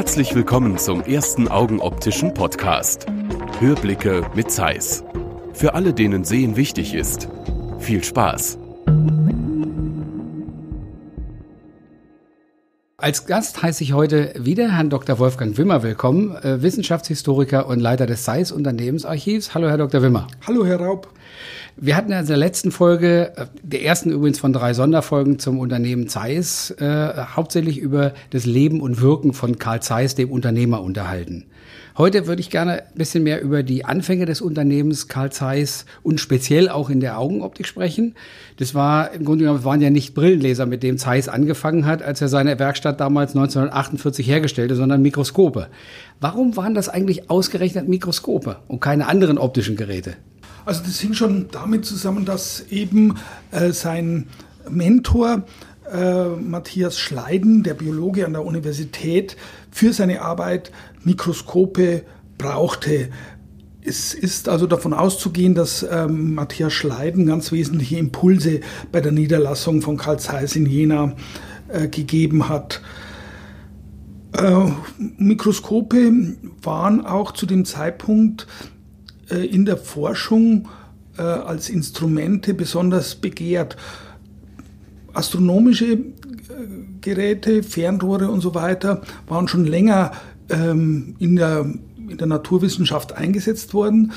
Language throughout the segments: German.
Herzlich willkommen zum ersten Augenoptischen Podcast. Hörblicke mit Zeiss. Für alle, denen Sehen wichtig ist. Viel Spaß. Als Gast heiße ich heute wieder Herrn Dr. Wolfgang Wimmer willkommen, äh, Wissenschaftshistoriker und Leiter des Zeiss Unternehmensarchivs. Hallo, Herr Dr. Wimmer. Hallo, Herr Raub. Wir hatten ja in der letzten Folge, äh, der ersten übrigens von drei Sonderfolgen zum Unternehmen Zeiss, äh, hauptsächlich über das Leben und Wirken von Karl Zeiss, dem Unternehmer, unterhalten. Heute würde ich gerne ein bisschen mehr über die Anfänge des Unternehmens Karl Zeiss und speziell auch in der Augenoptik sprechen. Das war im Grunde genommen waren ja nicht Brillenleser, mit dem Zeiss angefangen hat, als er seine Werkstatt damals 1948 hergestellte, sondern Mikroskope. Warum waren das eigentlich ausgerechnet Mikroskope und keine anderen optischen Geräte? Also das hing schon damit zusammen, dass eben äh, sein Mentor äh, Matthias Schleiden, der Biologe an der Universität, für seine Arbeit Mikroskope brauchte. Es ist also davon auszugehen, dass ähm, Matthias Schleiden ganz wesentliche Impulse bei der Niederlassung von Karl Zeiss in Jena äh, gegeben hat. Äh, Mikroskope waren auch zu dem Zeitpunkt in der Forschung äh, als Instrumente besonders begehrt. Astronomische äh, Geräte, Fernrohre und so weiter waren schon länger ähm, in, der, in der Naturwissenschaft eingesetzt worden.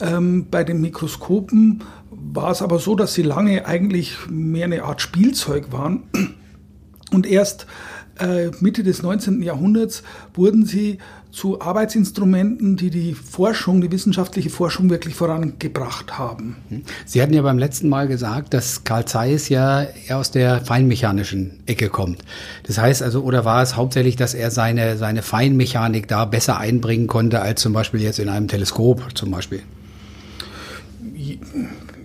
Ähm, bei den Mikroskopen war es aber so, dass sie lange eigentlich mehr eine Art Spielzeug waren. Und erst äh, Mitte des 19. Jahrhunderts wurden sie zu Arbeitsinstrumenten, die die Forschung, die wissenschaftliche Forschung wirklich vorangebracht haben. Sie hatten ja beim letzten Mal gesagt, dass Karl Zeiss ja eher aus der feinmechanischen Ecke kommt. Das heißt also, oder war es hauptsächlich, dass er seine, seine Feinmechanik da besser einbringen konnte, als zum Beispiel jetzt in einem Teleskop zum Beispiel?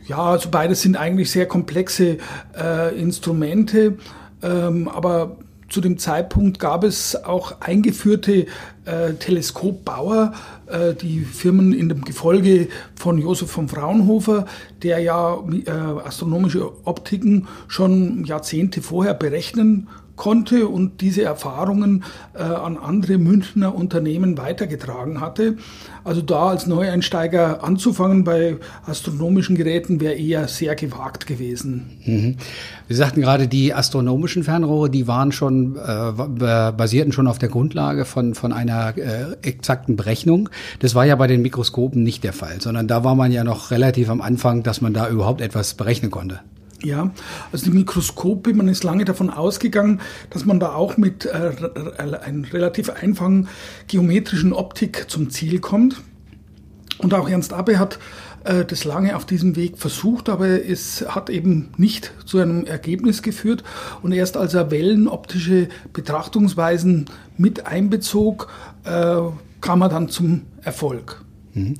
Ja, also beides sind eigentlich sehr komplexe äh, Instrumente, ähm, aber zu dem Zeitpunkt gab es auch eingeführte äh, Teleskopbauer, äh, die Firmen in dem Gefolge von Josef von Fraunhofer, der ja äh, astronomische Optiken schon Jahrzehnte vorher berechnen konnte und diese Erfahrungen äh, an andere Münchner Unternehmen weitergetragen hatte. Also da als Neueinsteiger anzufangen bei astronomischen Geräten wäre eher sehr gewagt gewesen. Mhm. Sie sagten gerade, die astronomischen Fernrohre, die waren schon äh, basierten schon auf der Grundlage von von einer äh, exakten Berechnung. Das war ja bei den Mikroskopen nicht der Fall, sondern da war man ja noch relativ am Anfang, dass man da überhaupt etwas berechnen konnte. Ja, also die Mikroskope, man ist lange davon ausgegangen, dass man da auch mit äh, einer relativ einfachen geometrischen Optik zum Ziel kommt. Und auch Ernst Abbe hat äh, das lange auf diesem Weg versucht, aber es hat eben nicht zu einem Ergebnis geführt. Und erst als er wellenoptische Betrachtungsweisen mit einbezog, äh, kam er dann zum Erfolg. Mhm.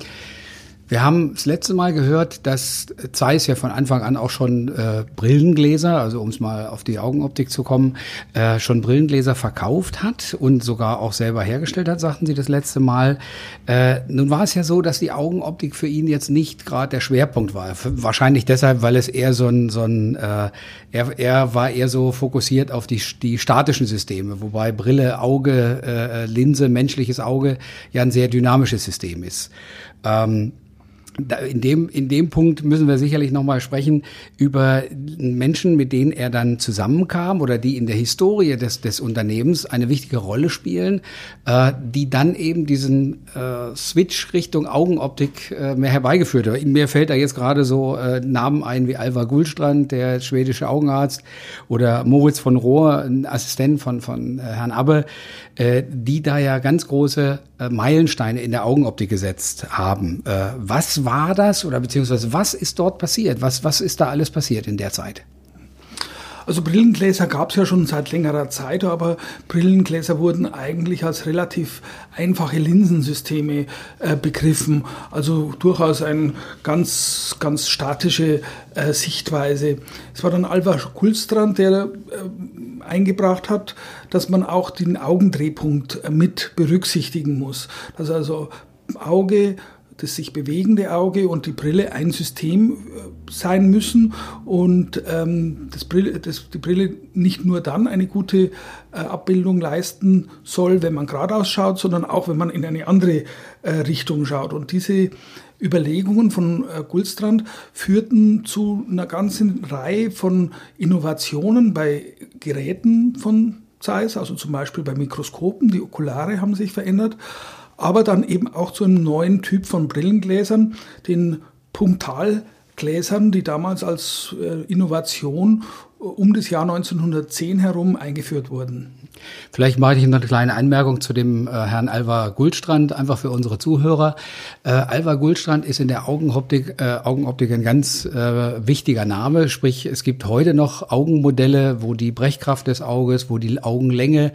Wir haben das letzte Mal gehört, dass Zeiss ja von Anfang an auch schon äh, Brillengläser, also um es mal auf die Augenoptik zu kommen, äh, schon Brillengläser verkauft hat und sogar auch selber hergestellt hat, sagten Sie das letzte Mal. Äh, nun war es ja so, dass die Augenoptik für ihn jetzt nicht gerade der Schwerpunkt war. Wahrscheinlich deshalb, weil es eher so ein, so ein äh, er, er war eher so fokussiert auf die, die statischen Systeme, wobei Brille, Auge, äh, Linse, menschliches Auge ja ein sehr dynamisches System ist. Ähm, in dem, in dem Punkt müssen wir sicherlich nochmal sprechen über Menschen, mit denen er dann zusammenkam oder die in der Historie des, des Unternehmens eine wichtige Rolle spielen, äh, die dann eben diesen äh, Switch Richtung Augenoptik äh, mehr herbeigeführt hat. Mir fällt da jetzt gerade so äh, Namen ein wie Alvar Gullstrand, der schwedische Augenarzt, oder Moritz von Rohr, ein Assistent von, von äh, Herrn Abbe, die da ja ganz große äh, Meilensteine in der Augenoptik gesetzt haben. Äh, was war das oder beziehungsweise was ist dort passiert? Was, was ist da alles passiert in der Zeit? Also Brillengläser gab es ja schon seit längerer Zeit, aber Brillengläser wurden eigentlich als relativ einfache Linsensysteme äh, begriffen. Also durchaus eine ganz, ganz statische äh, Sichtweise. Es war dann Alvar Kulstrand, der äh, eingebracht hat, dass man auch den Augendrehpunkt äh, mit berücksichtigen muss. Dass also Auge das sich bewegende Auge und die Brille ein System äh, sein müssen und ähm, das Brille, das, die Brille nicht nur dann eine gute äh, Abbildung leisten soll, wenn man geradeaus schaut, sondern auch, wenn man in eine andere äh, Richtung schaut. Und diese Überlegungen von äh, Gullstrand führten zu einer ganzen Reihe von Innovationen bei Geräten von Zeiss, also zum Beispiel bei Mikroskopen, die Okulare haben sich verändert, aber dann eben auch zu einem neuen Typ von Brillengläsern, den Punktalgläsern, die damals als äh, Innovation um das Jahr 1910 herum eingeführt wurden. Vielleicht mache ich noch eine kleine Anmerkung zu dem äh, Herrn Alvar Guldstrand, einfach für unsere Zuhörer. Äh, Alvar Guldstrand ist in der Augenoptik, äh, Augenoptik ein ganz äh, wichtiger Name. Sprich, es gibt heute noch Augenmodelle, wo die Brechkraft des Auges, wo die Augenlänge,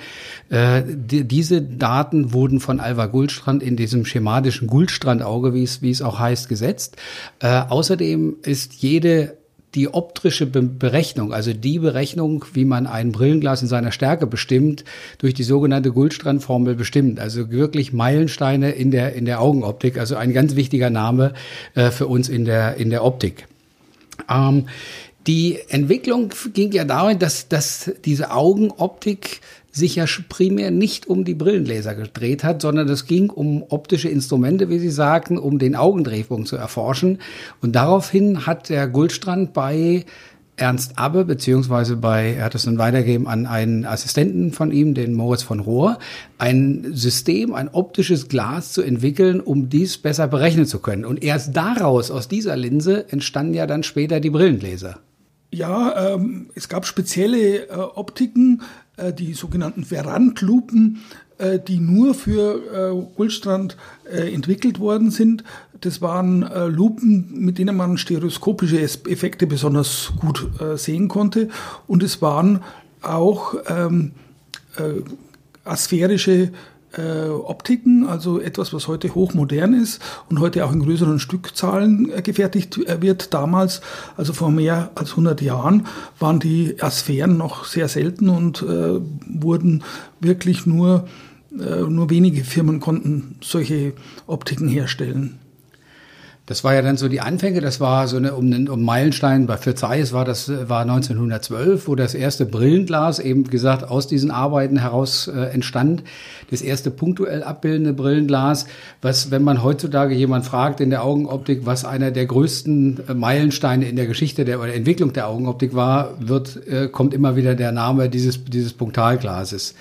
äh, die, diese Daten wurden von Alvar Guldstrand in diesem schematischen Guldstrandauge, wie es, wie es auch heißt, gesetzt. Äh, außerdem ist jede die optische Be Berechnung, also die Berechnung, wie man ein Brillenglas in seiner Stärke bestimmt, durch die sogenannte Guldstrandformel bestimmt. Also wirklich Meilensteine in der, in der Augenoptik, also ein ganz wichtiger Name äh, für uns in der, in der Optik. Ähm, die Entwicklung ging ja darin, dass, dass diese Augenoptik sich ja primär nicht um die Brillengläser gedreht hat, sondern es ging um optische Instrumente, wie Sie sagten, um den Augendrehpunkt zu erforschen. Und daraufhin hat der Guldstrand bei Ernst Abbe, beziehungsweise bei, er hat es dann weitergegeben an einen Assistenten von ihm, den Moritz von Rohr, ein System, ein optisches Glas zu entwickeln, um dies besser berechnen zu können. Und erst daraus, aus dieser Linse, entstanden ja dann später die Brillengläser. Ja, ähm, es gab spezielle äh, Optiken, die sogenannten Verrandlupen, äh, die nur für äh, Gullstrand entwickelt worden sind. Das waren Lupen, mit denen man stereoskopische Effekte besonders gut sehen konnte. Und es waren auch ähm, asphärische äh, Optiken, also etwas, was heute hochmodern ist und heute auch in größeren Stückzahlen äh, gefertigt äh, wird. Damals, also vor mehr als 100 Jahren, waren die Asphären noch sehr selten und äh, wurden wirklich nur, äh, nur wenige Firmen konnten solche Optiken herstellen. Das war ja dann so die Anfänge, das war so eine, um einen um Meilenstein, bei für Zeiss war das war 1912, wo das erste Brillenglas eben gesagt aus diesen Arbeiten heraus äh, entstand. Das erste punktuell abbildende Brillenglas, was, wenn man heutzutage jemand fragt in der Augenoptik, was einer der größten äh, Meilensteine in der Geschichte der oder Entwicklung der Augenoptik war, wird, äh, kommt immer wieder der Name dieses, dieses Punktalglases.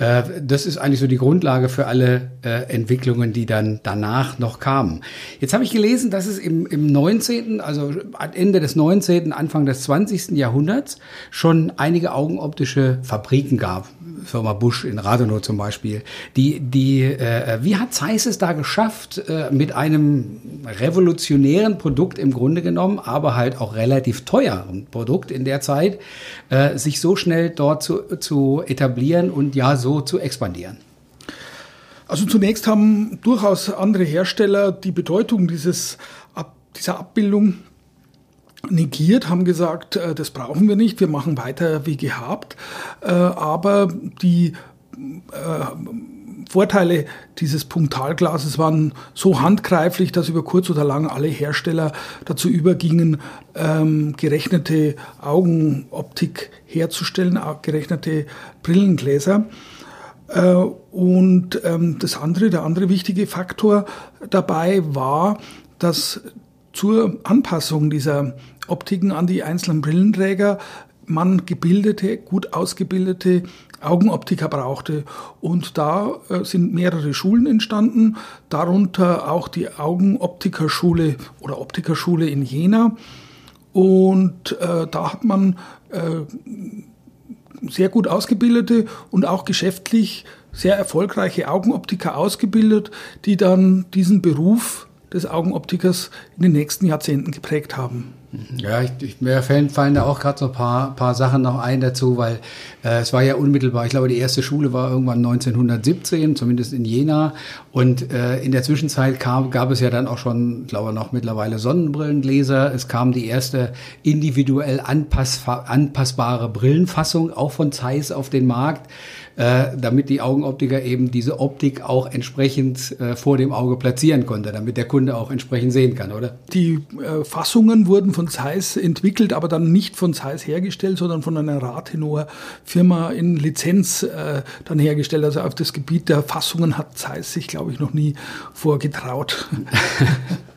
Äh, das ist eigentlich so die Grundlage für alle äh, Entwicklungen, die dann danach noch kamen. Jetzt habe ich gelesen, dass es im, im 19., also Ende des 19., Anfang des 20. Jahrhunderts schon einige augenoptische Fabriken gab. Firma Busch in Rathenow zum Beispiel. Die, die, äh, wie hat Zeiss es da geschafft, äh, mit einem revolutionären Produkt im Grunde genommen, aber halt auch relativ teuren Produkt in der Zeit, äh, sich so schnell dort zu, zu etablieren und ja so zu expandieren? Also zunächst haben durchaus andere Hersteller die Bedeutung dieses, dieser Abbildung negiert, haben gesagt, äh, das brauchen wir nicht, wir machen weiter wie gehabt. Äh, aber die äh, Vorteile dieses Punktalglases waren so handgreiflich, dass über kurz oder lang alle Hersteller dazu übergingen, ähm, gerechnete Augenoptik herzustellen, gerechnete Brillengläser. und ähm, das andere, der andere wichtige Faktor dabei war, dass zur Anpassung dieser Optiken an die einzelnen Brillenträger man gebildete, gut ausgebildete Augenoptiker brauchte. Und da äh, sind mehrere Schulen entstanden, darunter auch die Augenoptikerschule oder Optikerschule in Jena. Und äh, da hat man äh, sehr gut ausgebildete und auch geschäftlich sehr erfolgreiche Augenoptiker ausgebildet, die dann diesen Beruf des Augenoptikers in den nächsten Jahrzehnten geprägt haben. Ja, ich, ich, mir fallen, da auch gerade so ein paar, paar Sachen noch ein dazu, weil äh, es war ja unmittelbar, ich glaube, die erste Schule war irgendwann 1917, zumindest in Jena. Und äh, in der Zwischenzeit kam, gab es ja dann auch schon, glaube ich, noch mittlerweile Sonnenbrillengläser. Es kam die erste individuell anpass, anpassbare Brillenfassung auch von Zeiss auf den Markt äh, damit die Augenoptiker eben diese Optik auch entsprechend äh, vor dem Auge platzieren konnte, damit der Kunde auch entsprechend sehen kann, oder? Die äh, Fassungen wurden von Zeiss entwickelt, aber dann nicht von Zeiss hergestellt, sondern von einer Rathenour-Firma in Lizenz äh, dann hergestellt. Also auf das Gebiet der Fassungen hat Zeiss sich, glaube ich, noch nie vorgetraut.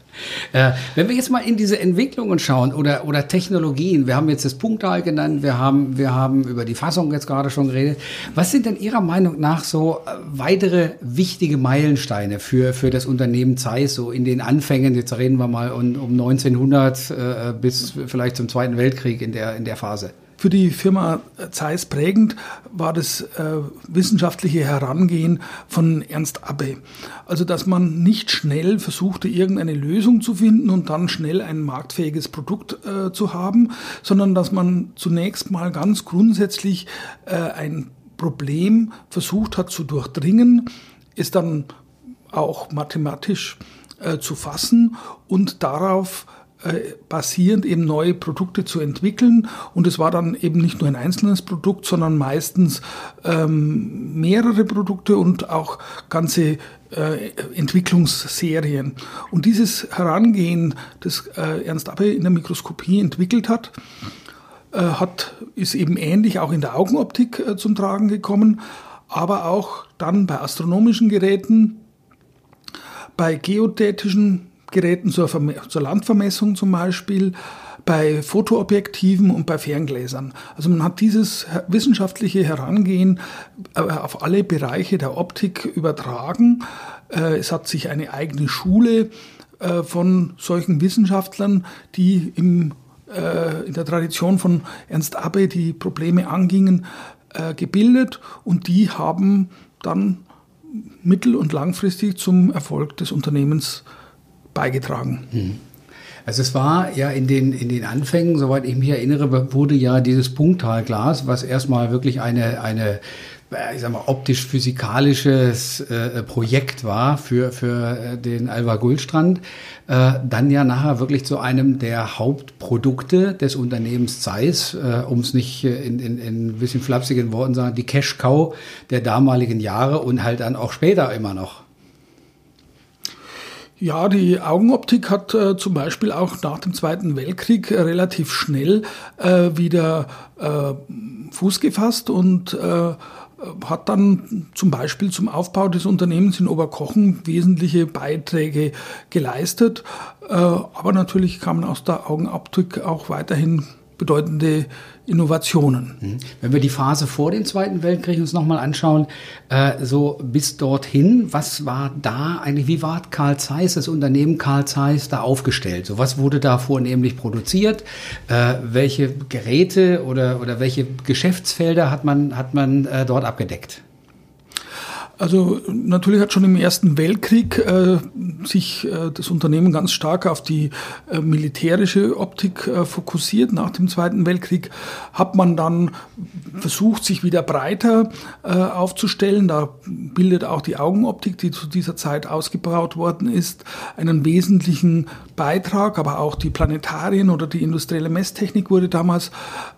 Äh, wenn wir jetzt mal in diese Entwicklungen schauen oder, oder Technologien, wir haben jetzt das Punktal genannt, wir haben, wir haben über die Fassung jetzt gerade schon geredet. Was sind denn Ihrer Meinung nach so äh, weitere wichtige Meilensteine für, für das Unternehmen Zeiss, so in den Anfängen, jetzt reden wir mal um, um 1900 äh, bis vielleicht zum Zweiten Weltkrieg in der, in der Phase? Für die Firma Zeiss prägend war das äh, wissenschaftliche Herangehen von Ernst Abbe. Also, dass man nicht schnell versuchte, irgendeine Lösung zu finden und dann schnell ein marktfähiges Produkt äh, zu haben, sondern dass man zunächst mal ganz grundsätzlich äh, ein Problem versucht hat zu durchdringen, ist dann auch mathematisch äh, zu fassen und darauf äh, basierend eben neue Produkte zu entwickeln. Und es war dann eben nicht nur ein einzelnes Produkt, sondern meistens ähm, mehrere Produkte und auch ganze äh, Entwicklungsserien. Und dieses Herangehen, das äh, Ernst Abbe in der Mikroskopie entwickelt hat, äh, hat, ist eben ähnlich auch in der Augenoptik äh, zum Tragen gekommen, aber auch dann bei astronomischen Geräten, bei geodätischen Geräten zur, zur Landvermessung zum Beispiel, bei Fotoobjektiven und bei Ferngläsern. Also man hat dieses wissenschaftliche Herangehen äh, auf alle Bereiche der Optik übertragen. Äh, es hat sich eine eigene Schule äh, von solchen Wissenschaftlern, die im, in der Tradition von Ernst Abbe die Probleme angingen, gebildet und die haben dann mittel- und langfristig zum Erfolg des Unternehmens beigetragen. Also es war ja in den, in den Anfängen, soweit ich mich erinnere, wurde ja dieses Punktalglas, was erstmal wirklich eine, eine ich sag mal, optisch-physikalisches äh, Projekt war für, für äh, den Alva Gullstrand, äh, dann ja nachher wirklich zu einem der Hauptprodukte des Unternehmens Zeiss, äh, um es nicht in, in, in ein bisschen flapsigen Worten sagen, die Cash-Cow der damaligen Jahre und halt dann auch später immer noch. Ja, die Augenoptik hat äh, zum Beispiel auch nach dem Zweiten Weltkrieg äh, relativ schnell äh, wieder äh, Fuß gefasst und äh, hat dann zum Beispiel zum Aufbau des Unternehmens in Oberkochen wesentliche Beiträge geleistet. Äh, aber natürlich kamen aus der Augenoptik auch weiterhin bedeutende Innovationen. Mhm. Wenn wir die Phase vor dem Zweiten Weltkrieg uns nochmal anschauen, äh, so bis dorthin, was war da eigentlich, wie war Karl Zeiss, das Unternehmen Karl Zeiss da aufgestellt? So was wurde da vornehmlich produziert? Äh, welche Geräte oder, oder welche Geschäftsfelder hat man, hat man äh, dort abgedeckt? Also natürlich hat schon im Ersten Weltkrieg äh, sich äh, das Unternehmen ganz stark auf die äh, militärische Optik äh, fokussiert. Nach dem Zweiten Weltkrieg hat man dann versucht, sich wieder breiter äh, aufzustellen. Da bildet auch die Augenoptik, die zu dieser Zeit ausgebaut worden ist, einen wesentlichen Beitrag. Aber auch die Planetarien oder die industrielle Messtechnik wurde damals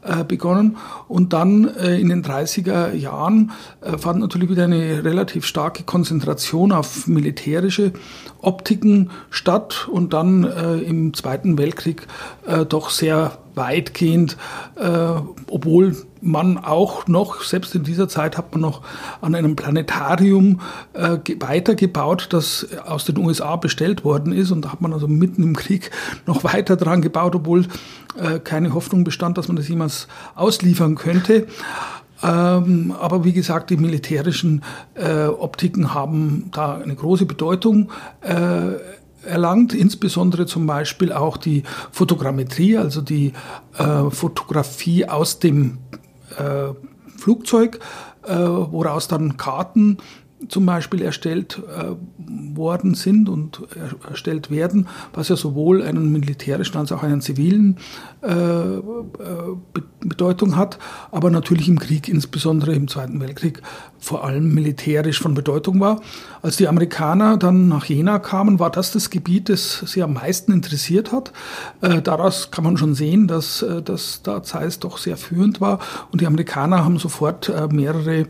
äh, begonnen. Und dann in den 30er Jahren fand natürlich wieder eine relativ relativ starke Konzentration auf militärische Optiken statt und dann äh, im Zweiten Weltkrieg äh, doch sehr weitgehend, äh, obwohl man auch noch, selbst in dieser Zeit hat man noch an einem Planetarium äh, weitergebaut, das aus den USA bestellt worden ist. Und da hat man also mitten im Krieg noch weiter dran gebaut, obwohl äh, keine Hoffnung bestand, dass man das jemals ausliefern könnte. Ähm, aber wie gesagt, die militärischen äh, Optiken haben da eine große Bedeutung äh, erlangt, insbesondere zum Beispiel auch die Fotogrammetrie, also die äh, Fotografie aus dem äh, Flugzeug, äh, woraus dann Karten zum Beispiel erstellt äh, worden sind und erstellt werden, was ja sowohl einen militärischen als auch einen zivilen äh, äh Bedeutung hat, aber natürlich im Krieg, insbesondere im Zweiten Weltkrieg, vor allem militärisch von Bedeutung war. Als die Amerikaner dann nach Jena kamen, war das das Gebiet, das sie am meisten interessiert hat. Äh, daraus kann man schon sehen, dass, äh, dass da Zeiss doch sehr führend war und die Amerikaner haben sofort äh, mehrere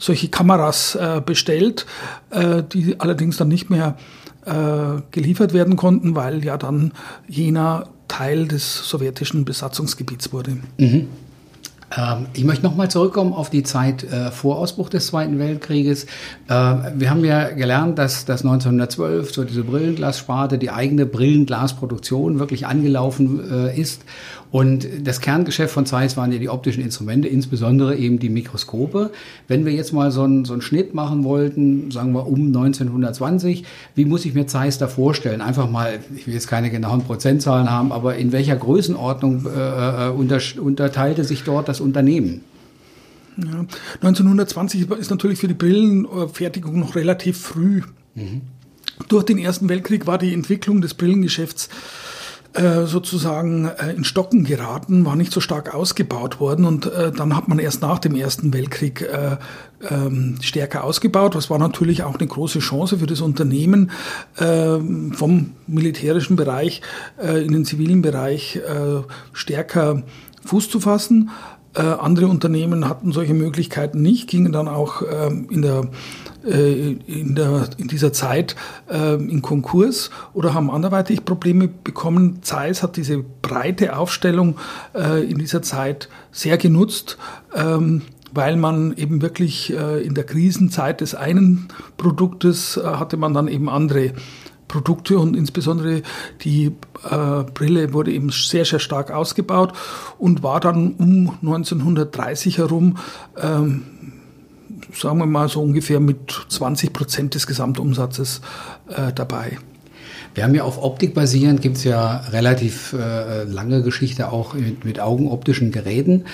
solche Kameras äh, bestellt, äh, die allerdings dann nicht mehr äh, geliefert werden konnten, weil ja dann Jena Teil des sowjetischen Besatzungsgebiets wurde. Mhm. Ähm, ich möchte nochmal zurückkommen auf die Zeit äh, vor Ausbruch des Zweiten Weltkrieges. Äh, wir haben ja gelernt, dass, dass 1912 so diese Brillenglassparte, die eigene Brillenglasproduktion wirklich angelaufen ist. Und das Kerngeschäft von Zeiss waren ja die optischen Instrumente, insbesondere eben die Mikroskope. Wenn wir jetzt mal so einen, so einen Schnitt machen wollten, sagen wir um 1920, wie muss ich mir Zeiss da vorstellen? Einfach mal, ich will jetzt keine genauen Prozentzahlen haben, aber in welcher Größenordnung äh, äh unter, unterteilte sich dort das Unternehmen? Ja, 1920 ist natürlich für die Brillenfertigung noch relativ früh. Mhm. Durch den Ersten Weltkrieg war die Entwicklung des Brillengeschäfts sozusagen äh, in Stocken geraten, war nicht so stark ausgebaut worden und äh, dann hat man erst nach dem Ersten Weltkrieg äh, ähm, stärker ausgebaut. Das war natürlich auch eine große Chance für das Unternehmen äh, vom militärischen Bereich äh, in den zivilen Bereich äh, stärker Fuß zu fassen. Äh, andere Unternehmen hatten solche Möglichkeiten nicht, gingen dann auch ähm, in der äh, in, der, in dieser Zeit äh, in Konkurs oder haben anderweitig Probleme bekommen. Zeiss hat diese breite Aufstellung äh, in dieser Zeit sehr genutzt. Ähm, weil man eben wirklich äh, in der Krisenzeit des einen Produktes äh, hatte man dann eben andere Produkte und insbesondere die äh, Brille wurde eben sehr, sehr stark ausgebaut und war dann um 1930 herum ähm, sagen wir mal so ungefähr mit 20 Prozent des Gesamtumsatzes äh, dabei. Wir haben ja auf Optik basierend, gibt es ja relativ äh, lange Geschichte auch mit, mit augenoptischen Geräten,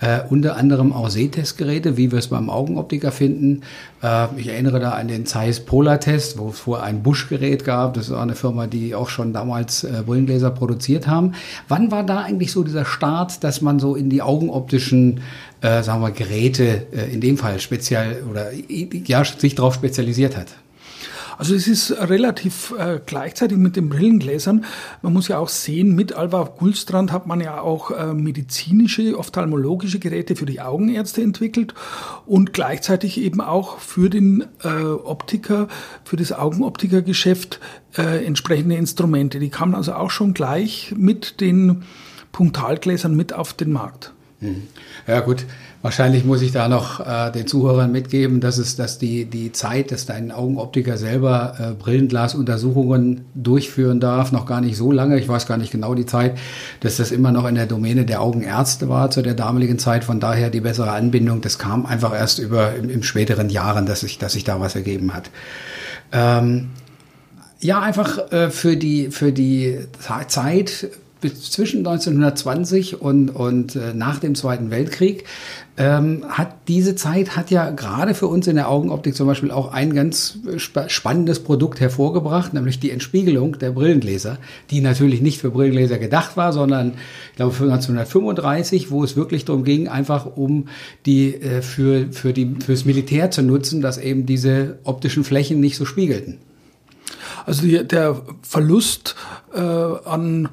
äh, unter anderem auch Sehtestgeräte, wie wir es beim Augenoptiker finden. Äh, ich erinnere da an den Zeiss Polar Test, wo es vorher ein Busch-Gerät gab. Das war eine Firma, die auch schon damals äh, Brillengläser produziert haben. Wann war da eigentlich so dieser Start, dass man so in die augenoptischen äh, sagen wir, Geräte äh, in dem Fall speziell oder ja, sich darauf spezialisiert hat? Also es ist relativ äh, gleichzeitig mit den Brillengläsern. Man muss ja auch sehen, mit Alva Gulstrand hat man ja auch äh, medizinische, ophthalmologische Geräte für die Augenärzte entwickelt und gleichzeitig eben auch für den äh, Optiker, für das Augenoptikergeschäft äh, entsprechende Instrumente. Die kamen also auch schon gleich mit den Punktalgläsern mit auf den Markt. Mhm. Ja gut, wahrscheinlich muss ich da noch äh, den Zuhörern mitgeben, dass es, dass die, die Zeit, dass dein Augenoptiker selber äh, Brillenglasuntersuchungen durchführen darf, noch gar nicht so lange, ich weiß gar nicht genau die Zeit, dass das immer noch in der Domäne der Augenärzte war zu der damaligen Zeit. Von daher die bessere Anbindung, das kam einfach erst über im, im späteren Jahren, dass sich, dass sich da was ergeben hat. Ähm, ja, einfach äh, für die für die Zeit zwischen 1920 und, und äh, nach dem Zweiten Weltkrieg ähm, hat diese Zeit hat ja gerade für uns in der Augenoptik zum Beispiel auch ein ganz sp spannendes Produkt hervorgebracht, nämlich die Entspiegelung der Brillengläser, die natürlich nicht für Brillengläser gedacht war, sondern ich glaube für 1935, wo es wirklich darum ging, einfach um die äh, für für die fürs Militär zu nutzen, dass eben diese optischen Flächen nicht so spiegelten. Also die, der Verlust äh, an äh,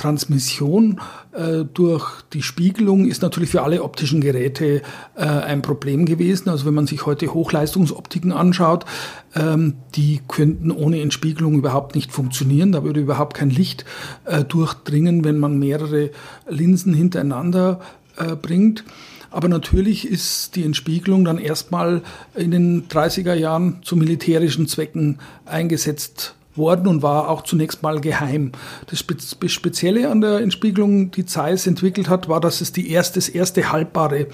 Transmission äh, durch die Spiegelung ist natürlich für alle optischen Geräte äh, ein Problem gewesen. Also wenn man sich heute Hochleistungsoptiken anschaut, ähm, die könnten ohne Entspiegelung überhaupt nicht funktionieren. Da würde überhaupt kein Licht äh, durchdringen, wenn man mehrere Linsen hintereinander äh, bringt. Aber natürlich ist die Entspiegelung dann erstmal in den 30er Jahren zu militärischen Zwecken eingesetzt worden und war auch zunächst mal geheim. Das Spezielle an der Entspiegelung, die Zeiss entwickelt hat, war, dass es die erste, das erste haltbare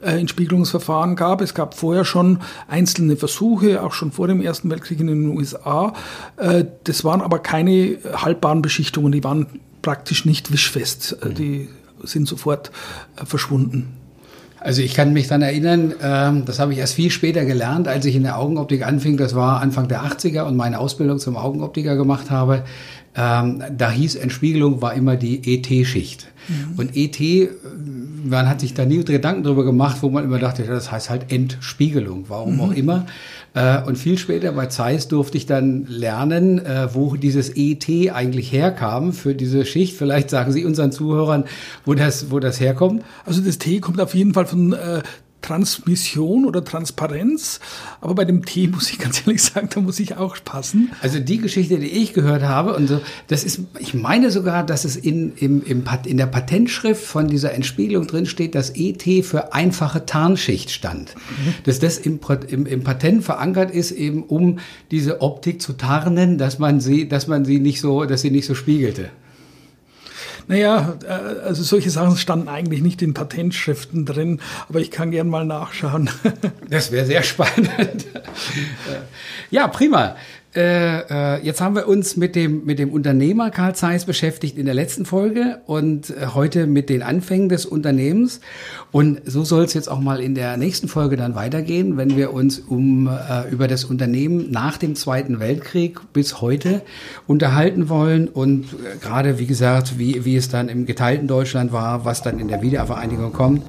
äh, Entspiegelungsverfahren gab. Es gab vorher schon einzelne Versuche, auch schon vor dem Ersten Weltkrieg in den USA. Äh, das waren aber keine haltbaren Beschichtungen, die waren praktisch nicht wischfest. Äh, die sind sofort verschwunden. Also ich kann mich dann erinnern, ähm, das habe ich erst viel später gelernt, als ich in der Augenoptik anfing. Das war Anfang der 80er und meine Ausbildung zum Augenoptiker gemacht habe. Ähm, da hieß Entspiegelung war immer die ET-Schicht. Mhm. Und ET, man hat sich da nie Gedanken drüber gemacht, wo man immer dachte, das heißt halt Entspiegelung, warum mhm. auch immer. Äh, und viel später bei Zeiss durfte ich dann lernen, äh, wo dieses ET eigentlich herkam für diese Schicht. Vielleicht sagen Sie unseren Zuhörern, wo das, wo das herkommt. Also das T kommt auf jeden Fall von äh, Transmission oder Transparenz. Aber bei dem T muss ich ganz ehrlich sagen, da muss ich auch passen. Also die Geschichte, die ich gehört habe, und so, das ist, ich meine sogar, dass es in, im, im, in der Patentschrift von dieser Entspiegelung drin steht, dass ET für einfache Tarnschicht stand. Mhm. Dass das im, im, im Patent verankert ist, eben um diese Optik zu tarnen, dass man sie, dass man sie nicht so, dass sie nicht so spiegelte. Naja, äh, also solche Sachen standen eigentlich nicht in Patentschriften drin, aber ich kann gern mal nachschauen. Das wäre sehr spannend. Ja, prima. Äh, äh, jetzt haben wir uns mit dem, mit dem Unternehmer Karl Zeiss beschäftigt in der letzten Folge und äh, heute mit den Anfängen des Unternehmens. Und so soll es jetzt auch mal in der nächsten Folge dann weitergehen, wenn wir uns um, über das Unternehmen nach dem Zweiten Weltkrieg bis heute unterhalten wollen und gerade, wie gesagt, wie, wie es dann im geteilten Deutschland war, was dann in der Wiedervereinigung kommt.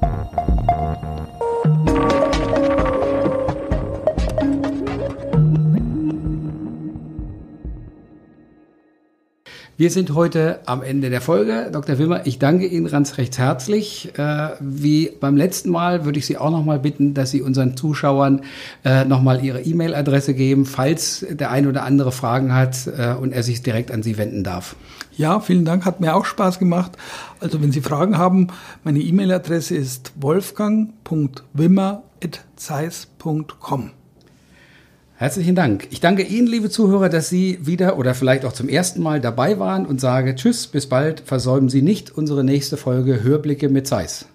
Wir sind heute am Ende der Folge. Dr. Wimmer, ich danke Ihnen ganz recht herzlich. Äh, wie beim letzten Mal würde ich Sie auch noch mal bitten, dass Sie unseren Zuschauern äh, noch mal Ihre E-Mail-Adresse geben, falls der ein oder andere Fragen hat äh, und er sich direkt an Sie wenden darf. Ja, vielen Dank, hat mir auch Spaß gemacht. Also wenn Sie Fragen haben, meine E-Mail-Adresse ist wolfgang.wimmer.zeiss.com. Herzlichen Dank. Ich danke Ihnen, liebe Zuhörer, dass Sie wieder oder vielleicht auch zum ersten Mal dabei waren und sage Tschüss, bis bald. Versäumen Sie nicht unsere nächste Folge Hörblicke mit Zeiss.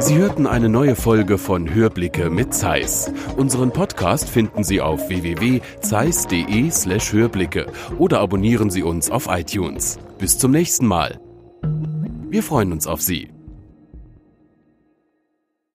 Sie hörten eine neue Folge von Hörblicke mit Zeiss. Unseren Podcast finden Sie auf www.zeiss.de/hörblicke oder abonnieren Sie uns auf iTunes. Bis zum nächsten Mal. Wir freuen uns auf Sie.